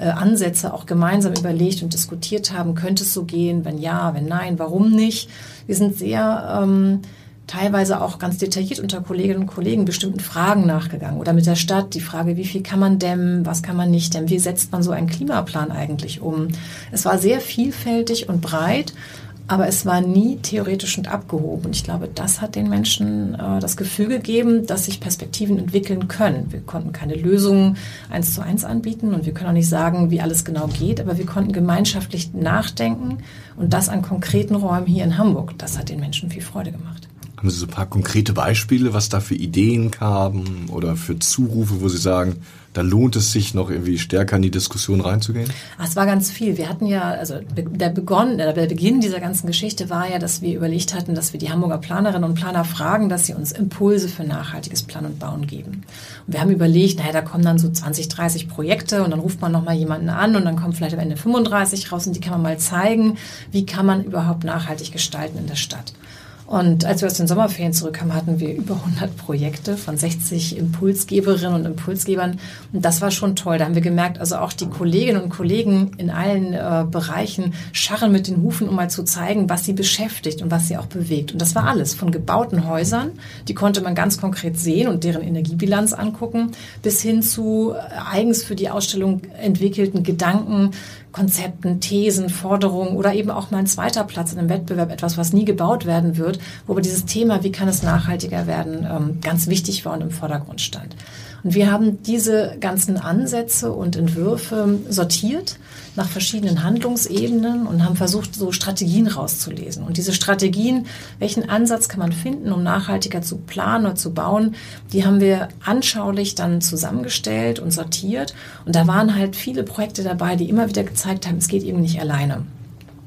D: äh, Ansätze auch gemeinsam überlegt und diskutiert haben. Könnte es so gehen? Wenn ja, wenn nein, warum nicht? Wir sind sehr ähm, teilweise auch ganz detailliert unter Kolleginnen und Kollegen bestimmten Fragen nachgegangen oder mit der Stadt die Frage, wie viel kann man dämmen, was kann man nicht dämmen, wie setzt man so einen Klimaplan eigentlich um. Es war sehr vielfältig und breit aber es war nie theoretisch und abgehoben. Und ich glaube, das hat den Menschen äh, das Gefühl gegeben, dass sich Perspektiven entwickeln können. Wir konnten keine Lösungen eins zu eins anbieten und wir können auch nicht sagen, wie alles genau geht, aber wir konnten gemeinschaftlich nachdenken und das an konkreten Räumen hier in Hamburg. Das hat den Menschen viel Freude gemacht.
C: Haben Sie so ein paar konkrete Beispiele, was da für Ideen kamen oder für Zurufe, wo Sie sagen, da lohnt es sich noch irgendwie stärker in die Diskussion reinzugehen?
D: Ach, es war ganz viel. Wir hatten ja, also der, Begon, der Beginn dieser ganzen Geschichte war ja, dass wir überlegt hatten, dass wir die Hamburger Planerinnen und Planer fragen, dass sie uns Impulse für nachhaltiges Plan und Bauen geben. Und wir haben überlegt, naja, da kommen dann so 20, 30 Projekte und dann ruft man nochmal jemanden an und dann kommt vielleicht am Ende 35 raus und die kann man mal zeigen, wie kann man überhaupt nachhaltig gestalten in der Stadt. Und als wir aus den Sommerferien zurückkamen, hatten wir über 100 Projekte von 60 Impulsgeberinnen und Impulsgebern. Und das war schon toll. Da haben wir gemerkt, also auch die Kolleginnen und Kollegen in allen äh, Bereichen scharren mit den Hufen, um mal zu zeigen, was sie beschäftigt und was sie auch bewegt. Und das war alles von gebauten Häusern, die konnte man ganz konkret sehen und deren Energiebilanz angucken, bis hin zu äh, eigens für die Ausstellung entwickelten Gedanken, Konzepten, Thesen, Forderungen oder eben auch mal ein zweiter Platz in einem Wettbewerb, etwas, was nie gebaut werden wird, wo aber dieses Thema, wie kann es nachhaltiger werden, ähm, ganz wichtig war und im Vordergrund stand. Und wir haben diese ganzen Ansätze und Entwürfe sortiert nach verschiedenen Handlungsebenen und haben versucht, so Strategien rauszulesen. Und diese Strategien, welchen Ansatz kann man finden, um nachhaltiger zu planen oder zu bauen, die haben wir anschaulich dann zusammengestellt und sortiert. Und da waren halt viele Projekte dabei, die immer wieder gezeigt haben, es geht eben nicht alleine.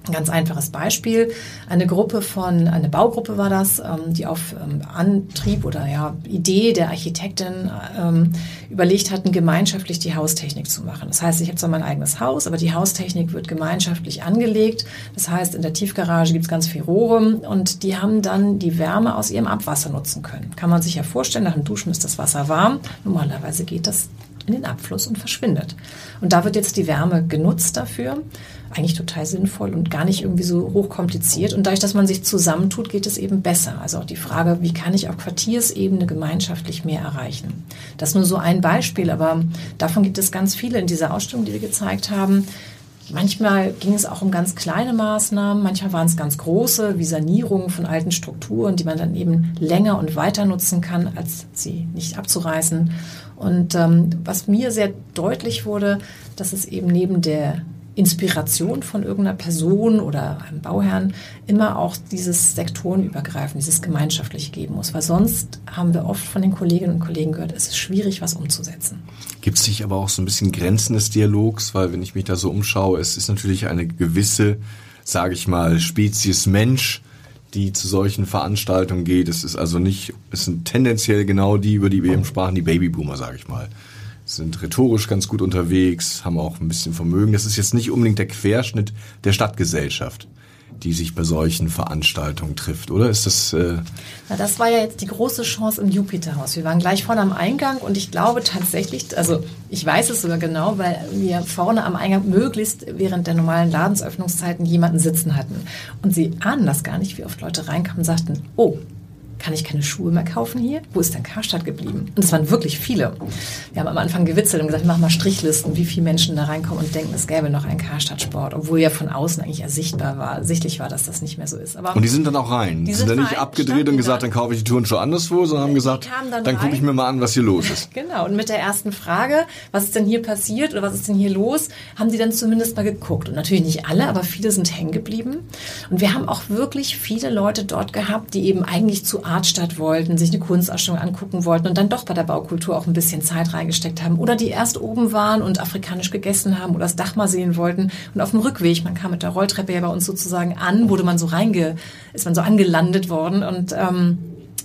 D: Ein ganz einfaches Beispiel. Eine Gruppe von, eine Baugruppe war das, ähm, die auf ähm, Antrieb oder ja, Idee der Architektin ähm, überlegt hatten, gemeinschaftlich die Haustechnik zu machen. Das heißt, ich habe zwar mein eigenes Haus, aber die Haustechnik wird gemeinschaftlich angelegt. Das heißt, in der Tiefgarage gibt es ganz viel Rohre und die haben dann die Wärme aus ihrem Abwasser nutzen können. Kann man sich ja vorstellen, nach dem Duschen ist das Wasser warm. Normalerweise geht das in den Abfluss und verschwindet. Und da wird jetzt die Wärme genutzt dafür. Eigentlich total sinnvoll und gar nicht irgendwie so hochkompliziert. Und dadurch, dass man sich zusammentut, geht es eben besser. Also auch die Frage, wie kann ich auf Quartiersebene gemeinschaftlich mehr erreichen? Das ist nur so ein Beispiel, aber davon gibt es ganz viele in dieser Ausstellung, die wir gezeigt haben. Manchmal ging es auch um ganz kleine Maßnahmen, manchmal waren es ganz große, wie Sanierungen von alten Strukturen, die man dann eben länger und weiter nutzen kann, als sie nicht abzureißen. Und ähm, was mir sehr deutlich wurde, dass es eben neben der Inspiration von irgendeiner Person oder einem Bauherrn immer auch dieses sektorenübergreifend, dieses gemeinschaftliche geben muss. Weil sonst haben wir oft von den Kolleginnen und Kollegen gehört, es ist schwierig, was umzusetzen.
C: Gibt es nicht aber auch so ein bisschen Grenzen des Dialogs? Weil wenn ich mich da so umschaue, es ist natürlich eine gewisse, sage ich mal, Spezies Mensch, die zu solchen Veranstaltungen geht. Es ist also nicht, es sind tendenziell genau die, über die wir eben sprachen, die Babyboomer, sage ich mal. Sind rhetorisch ganz gut unterwegs, haben auch ein bisschen Vermögen. Das ist jetzt nicht unbedingt der Querschnitt der Stadtgesellschaft die sich bei solchen Veranstaltungen trifft, oder ist das? Äh
D: Na, das war ja jetzt die große Chance im Jupiterhaus. Wir waren gleich vorne am Eingang und ich glaube tatsächlich, also ich weiß es sogar genau, weil wir vorne am Eingang möglichst während der normalen Ladensöffnungszeiten jemanden sitzen hatten. Und sie ahnen das gar nicht, wie oft Leute reinkamen und sagten, oh, kann ich keine Schuhe mehr kaufen hier? Wo ist denn Karstadt geblieben? Und es waren wirklich viele. Wir haben am Anfang gewitzelt und gesagt, mach mal Strichlisten, wie viele Menschen da reinkommen und denken, es gäbe noch einen Karstadt-Sport, obwohl ja von außen eigentlich ersichtbar war, sichtlich war, dass das nicht mehr so ist.
C: Aber und die sind dann auch rein. Die sind, sind dann nicht abgedreht und gesagt, dann kaufe ich die Touren schon anderswo, sondern haben gesagt, dann, dann gucke ich mir mal an, was hier los ist.
D: genau. Und mit der ersten Frage, was ist denn hier passiert oder was ist denn hier los, haben die dann zumindest mal geguckt. Und natürlich nicht alle, aber viele sind hängen geblieben. Und wir haben auch wirklich viele Leute dort gehabt, die eben eigentlich zu Artstadt wollten, sich eine Kunstausstellung angucken wollten und dann doch bei der Baukultur auch ein bisschen Zeit reingesteckt haben. Oder die erst oben waren und afrikanisch gegessen haben oder das Dach mal sehen wollten. Und auf dem Rückweg, man kam mit der Rolltreppe ja bei uns sozusagen an, wurde man so reinge, ist man so angelandet worden und ähm,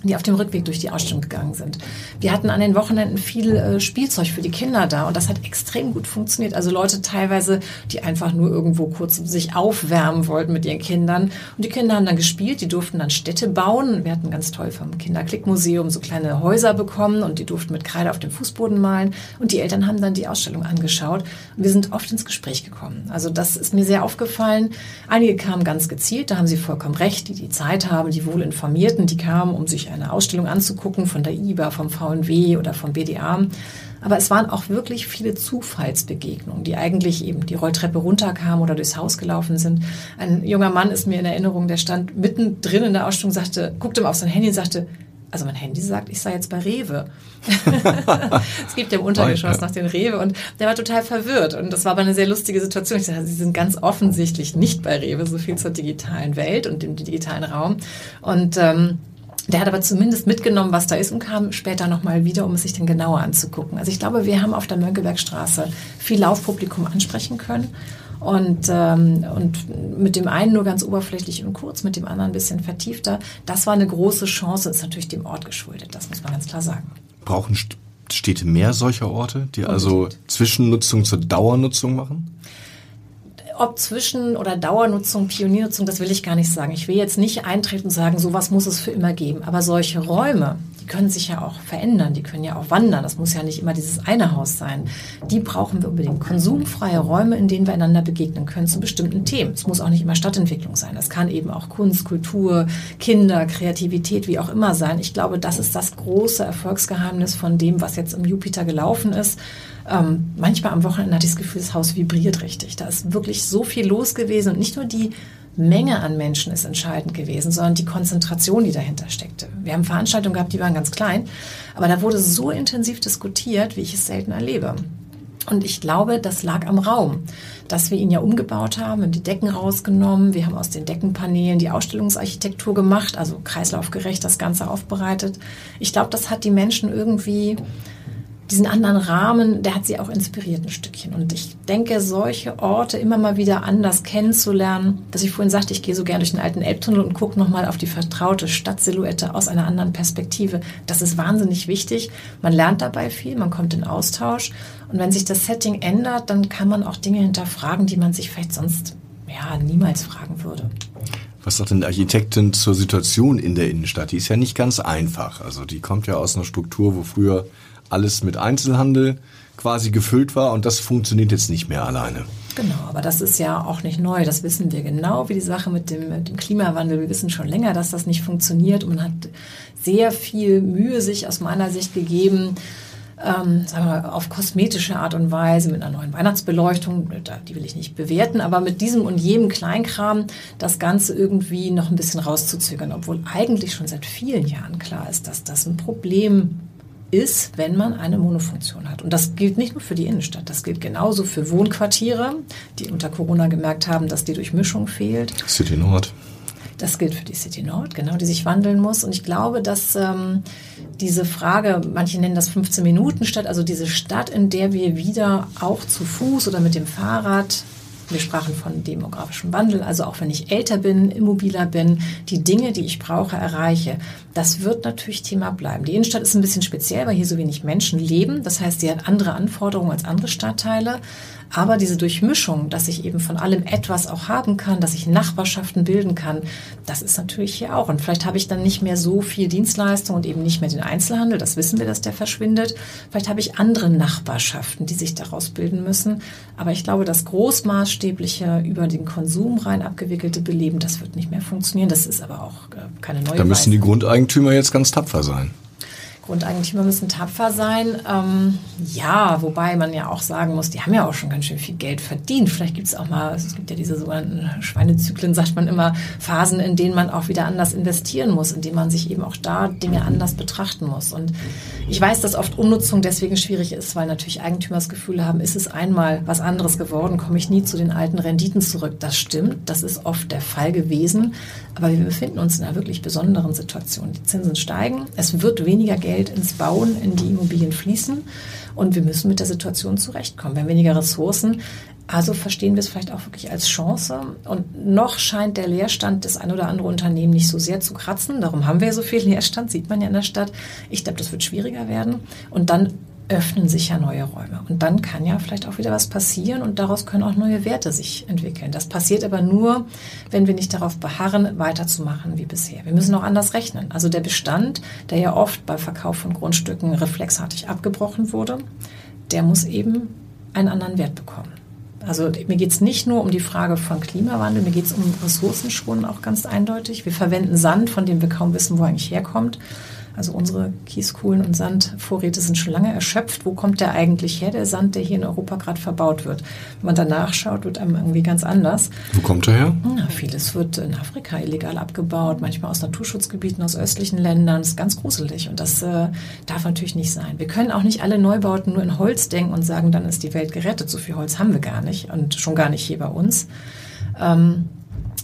D: die auf dem Rückweg durch die Ausstellung gegangen sind. Wir hatten an den Wochenenden viel äh, Spielzeug für die Kinder da und das hat extrem gut funktioniert. Also Leute teilweise, die einfach nur irgendwo kurz sich aufwärmen wollten mit ihren Kindern. Und die Kinder haben dann gespielt, die durften dann Städte bauen. Wir hatten ganz toll vom Kinderklickmuseum so kleine Häuser bekommen und die durften mit Kreide auf dem Fußboden malen. Und die Eltern haben dann die Ausstellung angeschaut. Und wir sind oft ins Gespräch gekommen. Also das ist mir sehr aufgefallen. Einige kamen ganz gezielt, da haben sie vollkommen recht, die die Zeit haben, die wohl informierten, die kamen, um sich eine Ausstellung anzugucken von der IBA, vom VNW oder vom BDA. Aber es waren auch wirklich viele Zufallsbegegnungen, die eigentlich eben die Rolltreppe runterkamen oder durchs Haus gelaufen sind. Ein junger Mann ist mir in Erinnerung, der stand mittendrin in der Ausstellung, sagte, guckte mal auf sein Handy und sagte, also mein Handy sagt, ich sei jetzt bei Rewe. [LAUGHS] es gibt ja im Untergeschoss noch den Rewe und der war total verwirrt und das war aber eine sehr lustige Situation. Ich dachte, sie sind ganz offensichtlich nicht bei Rewe, so viel zur digitalen Welt und dem digitalen Raum und ähm, der hat aber zumindest mitgenommen, was da ist und kam später nochmal wieder, um es sich dann genauer anzugucken. Also ich glaube, wir haben auf der Mönckebergstraße viel Laufpublikum ansprechen können. Und, ähm, und mit dem einen nur ganz oberflächlich und kurz, mit dem anderen ein bisschen vertiefter. Das war eine große Chance, ist natürlich dem Ort geschuldet, das muss man ganz klar sagen.
C: Brauchen Städte mehr solcher Orte, die also Unbedingt. also Zwischennutzung zur Dauernutzung machen?
D: Ob Zwischen- oder Dauernutzung, Pioniernutzung, das will ich gar nicht sagen. Ich will jetzt nicht eintreten und sagen, sowas muss es für immer geben. Aber solche Räume, die können sich ja auch verändern, die können ja auch wandern. Das muss ja nicht immer dieses eine Haus sein. Die brauchen wir unbedingt. Konsumfreie Räume, in denen wir einander begegnen können zu bestimmten Themen. Es muss auch nicht immer Stadtentwicklung sein. Das kann eben auch Kunst, Kultur, Kinder, Kreativität, wie auch immer sein. Ich glaube, das ist das große Erfolgsgeheimnis von dem, was jetzt im Jupiter gelaufen ist. Ähm, manchmal am Wochenende hatte ich das Gefühl, das Haus vibriert richtig. Da ist wirklich so viel los gewesen und nicht nur die Menge an Menschen ist entscheidend gewesen, sondern die Konzentration, die dahinter steckte. Wir haben Veranstaltungen gehabt, die waren ganz klein, aber da wurde so intensiv diskutiert, wie ich es selten erlebe. Und ich glaube, das lag am Raum, dass wir ihn ja umgebaut haben, haben die Decken rausgenommen, wir haben aus den Deckenpaneelen die Ausstellungsarchitektur gemacht, also kreislaufgerecht das Ganze aufbereitet. Ich glaube, das hat die Menschen irgendwie diesen anderen Rahmen, der hat sie auch inspiriert ein Stückchen. Und ich denke, solche Orte immer mal wieder anders kennenzulernen, dass ich vorhin sagte, ich gehe so gern durch den alten Elbtunnel und gucke nochmal auf die vertraute Stadtsilhouette aus einer anderen Perspektive. Das ist wahnsinnig wichtig. Man lernt dabei viel, man kommt in Austausch. Und wenn sich das Setting ändert, dann kann man auch Dinge hinterfragen, die man sich vielleicht sonst ja, niemals fragen würde.
C: Was sagt denn die Architektin zur Situation in der Innenstadt? Die ist ja nicht ganz einfach. Also die kommt ja aus einer Struktur, wo früher alles mit Einzelhandel quasi gefüllt war und das funktioniert jetzt nicht mehr alleine.
D: Genau, aber das ist ja auch nicht neu. Das wissen wir genau, wie die Sache mit dem, mit dem Klimawandel. Wir wissen schon länger, dass das nicht funktioniert und man hat sehr viel Mühe sich aus meiner Sicht gegeben, ähm, sagen wir mal, auf kosmetische Art und Weise mit einer neuen Weihnachtsbeleuchtung, die will ich nicht bewerten, aber mit diesem und jenem Kleinkram das Ganze irgendwie noch ein bisschen rauszuzögern, obwohl eigentlich schon seit vielen Jahren klar ist, dass das ein Problem ist, wenn man eine Monofunktion hat. Und das gilt nicht nur für die Innenstadt, das gilt genauso für Wohnquartiere, die unter Corona gemerkt haben, dass die Durchmischung fehlt.
C: City Nord.
D: Das gilt für die City Nord, genau, die sich wandeln muss. Und ich glaube, dass ähm, diese Frage, manche nennen das 15 Minuten Stadt, also diese Stadt, in der wir wieder auch zu Fuß oder mit dem Fahrrad wir sprachen von demografischem Wandel, also auch wenn ich älter bin, immobiler bin, die Dinge, die ich brauche, erreiche. Das wird natürlich Thema bleiben. Die Innenstadt ist ein bisschen speziell, weil hier so wenig Menschen leben. Das heißt, sie hat andere Anforderungen als andere Stadtteile. Aber diese Durchmischung, dass ich eben von allem etwas auch haben kann, dass ich Nachbarschaften bilden kann, das ist natürlich hier auch. Und vielleicht habe ich dann nicht mehr so viel Dienstleistung und eben nicht mehr den Einzelhandel. Das wissen wir, dass der verschwindet. Vielleicht habe ich andere Nachbarschaften, die sich daraus bilden müssen. Aber ich glaube, das großmaßstäbliche über den Konsum rein abgewickelte Beleben, das wird nicht mehr funktionieren. Das ist aber auch äh, keine neue
C: Da müssen Weise. die Grundeigentümer jetzt ganz tapfer sein.
D: Grundeigentümer müssen tapfer sein. Ähm, ja, wobei man ja auch sagen muss, die haben ja auch schon ganz schön viel Geld verdient. Vielleicht gibt es auch mal, es gibt ja diese sogenannten Schweinezyklen, sagt man immer, Phasen, in denen man auch wieder anders investieren muss, in denen man sich eben auch da Dinge anders betrachten muss. Und ich weiß, dass oft Umnutzung deswegen schwierig ist, weil natürlich Eigentümer das Gefühl haben, ist es einmal was anderes geworden, komme ich nie zu den alten Renditen zurück. Das stimmt, das ist oft der Fall gewesen. Aber wir befinden uns in einer wirklich besonderen Situation. Die Zinsen steigen, es wird weniger Geld Geld ins Bauen, in die Immobilien fließen. Und wir müssen mit der Situation zurechtkommen. Wir haben weniger Ressourcen. Also verstehen wir es vielleicht auch wirklich als Chance. Und noch scheint der Leerstand des ein oder andere Unternehmen nicht so sehr zu kratzen. Darum haben wir so viel Leerstand, sieht man ja in der Stadt. Ich glaube, das wird schwieriger werden. Und dann öffnen sich ja neue Räume. Und dann kann ja vielleicht auch wieder was passieren und daraus können auch neue Werte sich entwickeln. Das passiert aber nur, wenn wir nicht darauf beharren, weiterzumachen wie bisher. Wir müssen auch anders rechnen. Also der Bestand, der ja oft bei Verkauf von Grundstücken reflexartig abgebrochen wurde, der muss eben einen anderen Wert bekommen. Also mir geht es nicht nur um die Frage von Klimawandel, mir geht es um Ressourcenschonen auch ganz eindeutig. Wir verwenden Sand, von dem wir kaum wissen, wo er eigentlich herkommt. Also unsere Kieskuhlen und Sandvorräte sind schon lange erschöpft. Wo kommt der eigentlich her, der Sand, der hier in Europa gerade verbaut wird? Wenn man danach schaut, wird einem irgendwie ganz anders.
C: Wo kommt er her?
D: Ja, vieles wird in Afrika illegal abgebaut, manchmal aus Naturschutzgebieten, aus östlichen Ländern. Das ist ganz gruselig und das äh, darf natürlich nicht sein. Wir können auch nicht alle Neubauten nur in Holz denken und sagen, dann ist die Welt gerettet. So viel Holz haben wir gar nicht und schon gar nicht hier bei uns. Ähm,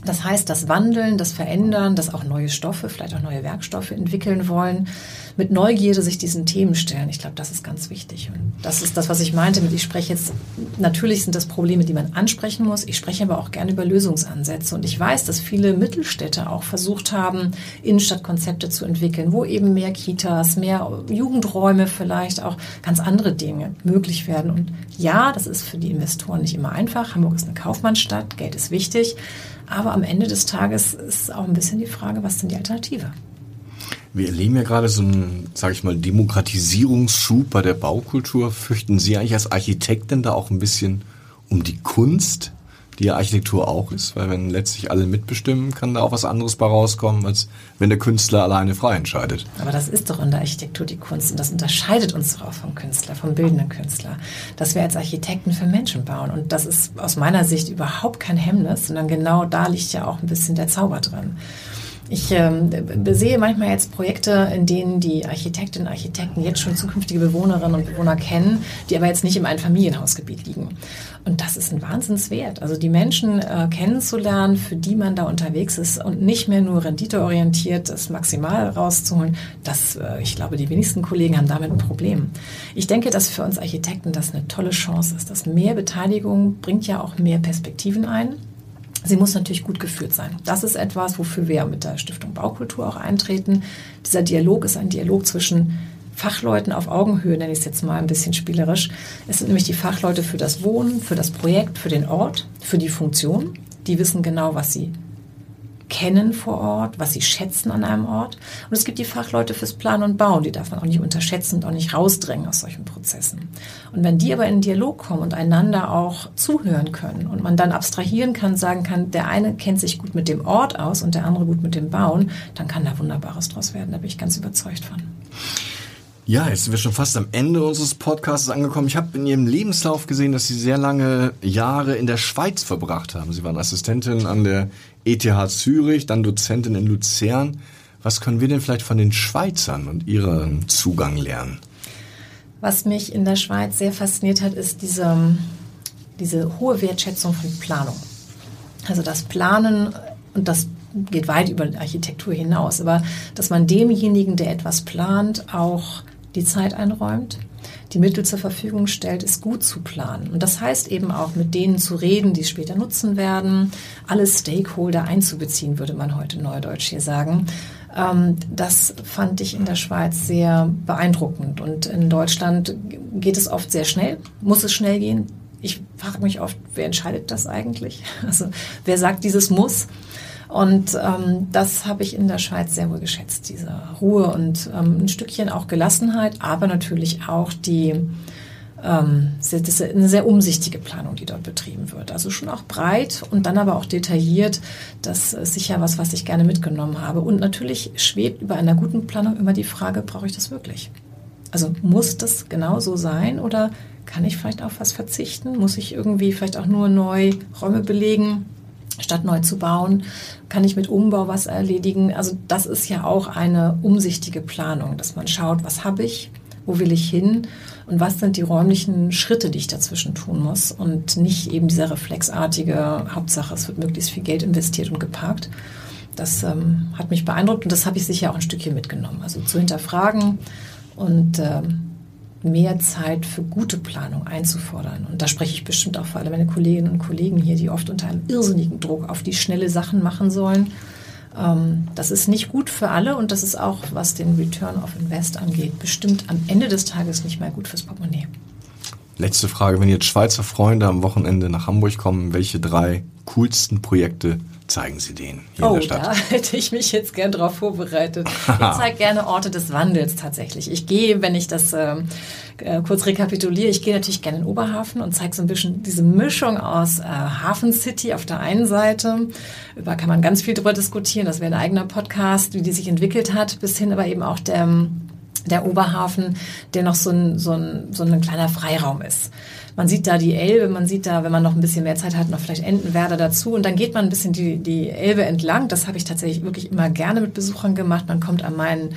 D: Das heißt, das Wandeln, das Verändern, das auch neue Stoffe, vielleicht auch neue Werkstoffe entwickeln wollen, mit Neugierde sich diesen Themen stellen. Ich glaube, das ist ganz wichtig. Und das ist das, was ich meinte mit, ich spreche jetzt, natürlich sind das Probleme, die man ansprechen muss. Ich spreche aber auch gerne über Lösungsansätze. Und ich weiß, dass viele Mittelstädte auch versucht haben, Innenstadtkonzepte zu entwickeln, wo eben mehr Kitas, mehr Jugendräume vielleicht auch ganz andere Dinge möglich werden. Und ja, das ist für die Investoren nicht immer einfach. Hamburg ist eine Kaufmannsstadt, Geld ist wichtig. Aber am Ende des Tages ist auch ein bisschen die Frage, was sind die Alternative?
C: Wir erleben ja gerade so einen, sage ich mal, Demokratisierungsschub bei der Baukultur. Fürchten Sie eigentlich als Architektin da auch ein bisschen um die Kunst, die ja Architektur auch ist? Weil wenn letztlich alle mitbestimmen, kann da auch was anderes bei rauskommen, als wenn der Künstler alleine frei entscheidet.
D: Aber das ist doch in der Architektur die Kunst und das unterscheidet uns doch auch vom Künstler, vom bildenden Künstler, dass wir als Architekten für Menschen bauen. Und das ist aus meiner Sicht überhaupt kein Hemmnis, sondern genau da liegt ja auch ein bisschen der Zauber drin. Ich ähm, sehe manchmal jetzt Projekte, in denen die Architektinnen und Architekten jetzt schon zukünftige Bewohnerinnen und Bewohner kennen, die aber jetzt nicht im Einfamilienhausgebiet liegen. Und das ist ein Wahnsinnswert. Also die Menschen äh, kennenzulernen, für die man da unterwegs ist und nicht mehr nur renditeorientiert das maximal rauszuholen, das, äh, ich glaube, die wenigsten Kollegen haben damit ein Problem. Ich denke, dass für uns Architekten das eine tolle Chance ist. dass mehr Beteiligung bringt ja auch mehr Perspektiven ein. Sie muss natürlich gut geführt sein. Das ist etwas, wofür wir mit der Stiftung Baukultur auch eintreten. Dieser Dialog ist ein Dialog zwischen Fachleuten auf Augenhöhe, nenne ich es jetzt mal ein bisschen spielerisch. Es sind nämlich die Fachleute für das Wohnen, für das Projekt, für den Ort, für die Funktion. Die wissen genau, was sie kennen vor Ort, was sie schätzen an einem Ort. Und es gibt die Fachleute fürs Planen und Bauen, die darf man auch nicht unterschätzen und auch nicht rausdrängen aus solchen Prozessen. Und wenn die aber in Dialog kommen und einander auch zuhören können und man dann abstrahieren kann, sagen kann, der eine kennt sich gut mit dem Ort aus und der andere gut mit dem Bauen, dann kann da Wunderbares draus werden. Da bin ich ganz überzeugt von.
C: Ja, jetzt sind wir schon fast am Ende unseres Podcasts angekommen. Ich habe in Ihrem Lebenslauf gesehen, dass Sie sehr lange Jahre in der Schweiz verbracht haben. Sie waren Assistentin an der ETH Zürich, dann Dozentin in Luzern. Was können wir denn vielleicht von den Schweizern und ihrem Zugang lernen?
D: Was mich in der Schweiz sehr fasziniert hat, ist diese, diese hohe Wertschätzung von Planung. Also das Planen und das geht weit über Architektur hinaus, aber dass man demjenigen, der etwas plant, auch die Zeit einräumt, die Mittel zur Verfügung stellt, ist gut zu planen. Und das heißt eben auch, mit denen zu reden, die es später nutzen werden, alle Stakeholder einzubeziehen, würde man heute neudeutsch hier sagen. Ähm, das fand ich in der Schweiz sehr beeindruckend. Und in Deutschland geht es oft sehr schnell, muss es schnell gehen. Ich frage mich oft, wer entscheidet das eigentlich? [LAUGHS] Also wer sagt dieses muss? Und ähm, das habe ich in der Schweiz sehr wohl geschätzt, diese Ruhe und ähm, ein Stückchen auch Gelassenheit, aber natürlich auch die ähm, das ist eine sehr umsichtige Planung, die dort betrieben wird. Also schon auch breit und dann aber auch detailliert. Das ist sicher was, was ich gerne mitgenommen habe. Und natürlich schwebt über einer guten Planung immer die Frage, brauche ich das wirklich? Also muss das genau so sein oder kann ich vielleicht auf was verzichten? Muss ich irgendwie vielleicht auch nur neu Räume belegen? Statt neu zu bauen, kann ich mit Umbau was erledigen. Also das ist ja auch eine umsichtige Planung, dass man schaut, was habe ich, wo will ich hin und was sind die räumlichen Schritte, die ich dazwischen tun muss und nicht eben dieser reflexartige Hauptsache, es wird möglichst viel Geld investiert und geparkt. Das ähm, hat mich beeindruckt und das habe ich sicher auch ein Stückchen mitgenommen. Also zu hinterfragen und ähm, mehr Zeit für gute Planung einzufordern. Und da spreche ich bestimmt auch für alle meine Kolleginnen und Kollegen hier, die oft unter einem irrsinnigen Druck auf die schnelle Sachen machen sollen. Ähm, das ist nicht gut für alle und das ist auch, was den Return of Invest angeht, bestimmt am Ende des Tages nicht mehr gut fürs Portemonnaie.
C: Letzte Frage, wenn jetzt Schweizer Freunde am Wochenende nach Hamburg kommen, welche drei coolsten Projekte zeigen Sie denen hier
D: oh,
C: in der Stadt?
D: Da [LAUGHS] hätte ich mich jetzt gern darauf vorbereitet. Ich [LAUGHS] zeige gerne Orte des Wandels tatsächlich. Ich gehe, wenn ich das ähm, äh, kurz rekapituliere, ich gehe natürlich gerne in Oberhafen und zeige so ein bisschen diese Mischung aus äh, Hafen City auf der einen Seite. Über kann man ganz viel drüber diskutieren. Das wäre ein eigener Podcast, wie die sich entwickelt hat, bis hin aber eben auch der der Oberhafen, der noch so ein, so ein, so ein kleiner Freiraum ist. Man sieht da die Elbe, man sieht da, wenn man noch ein bisschen mehr Zeit hat, noch vielleicht Entenwerder dazu. Und dann geht man ein bisschen die, die Elbe entlang. Das habe ich tatsächlich wirklich immer gerne mit Besuchern gemacht. Man kommt an meinen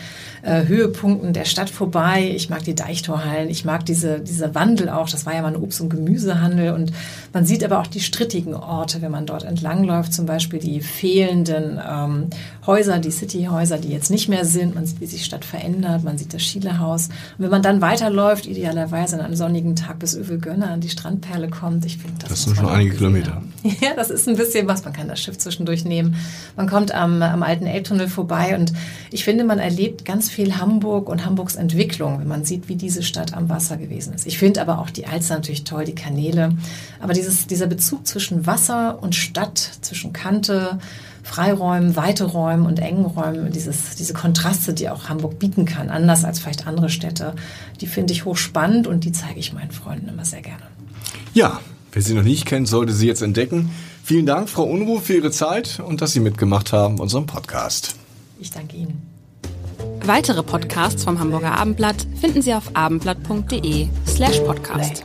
D: äh, Höhepunkten der Stadt vorbei. Ich mag die Deichtorhallen. Ich mag diese, dieser Wandel auch. Das war ja mal ein Obst- und Gemüsehandel. Und Man sieht aber auch die strittigen Orte, wenn man dort entlangläuft, zum Beispiel die fehlenden ähm, Häuser, die Cityhäuser, die jetzt nicht mehr sind. Man sieht, wie sich Stadt verändert, man sieht das Schielehaus. Und wenn man dann weiterläuft, idealerweise an einem sonnigen Tag bis Övelgönne an die Strandperle kommt, ich finde, das,
C: das sind schon einige Kilometer. [LAUGHS]
D: Ja, das ist ein bisschen was. Man kann das Schiff zwischendurch nehmen. Man kommt am, am alten Elbtunnel vorbei und ich finde, man erlebt ganz viel Hamburg und Hamburgs Entwicklung, wenn man sieht, wie diese Stadt am Wasser gewesen ist. Ich finde aber auch die Alster natürlich toll, die Kanäle. Aber dieses, dieser Bezug zwischen Wasser und Stadt, zwischen Kante, Freiräumen, weite Räumen und engen Räumen, dieses, diese Kontraste, die auch Hamburg bieten kann, anders als vielleicht andere Städte, die finde ich hochspannend und die zeige ich meinen Freunden immer sehr gerne.
C: Ja, wer sie noch nicht kennt, sollte sie jetzt entdecken. Vielen Dank, Frau Unruh, für Ihre Zeit und dass Sie mitgemacht haben, unserem Podcast.
D: Ich danke Ihnen.
B: Weitere Podcasts vom Hamburger Abendblatt finden Sie auf abendblatt.de slash podcast.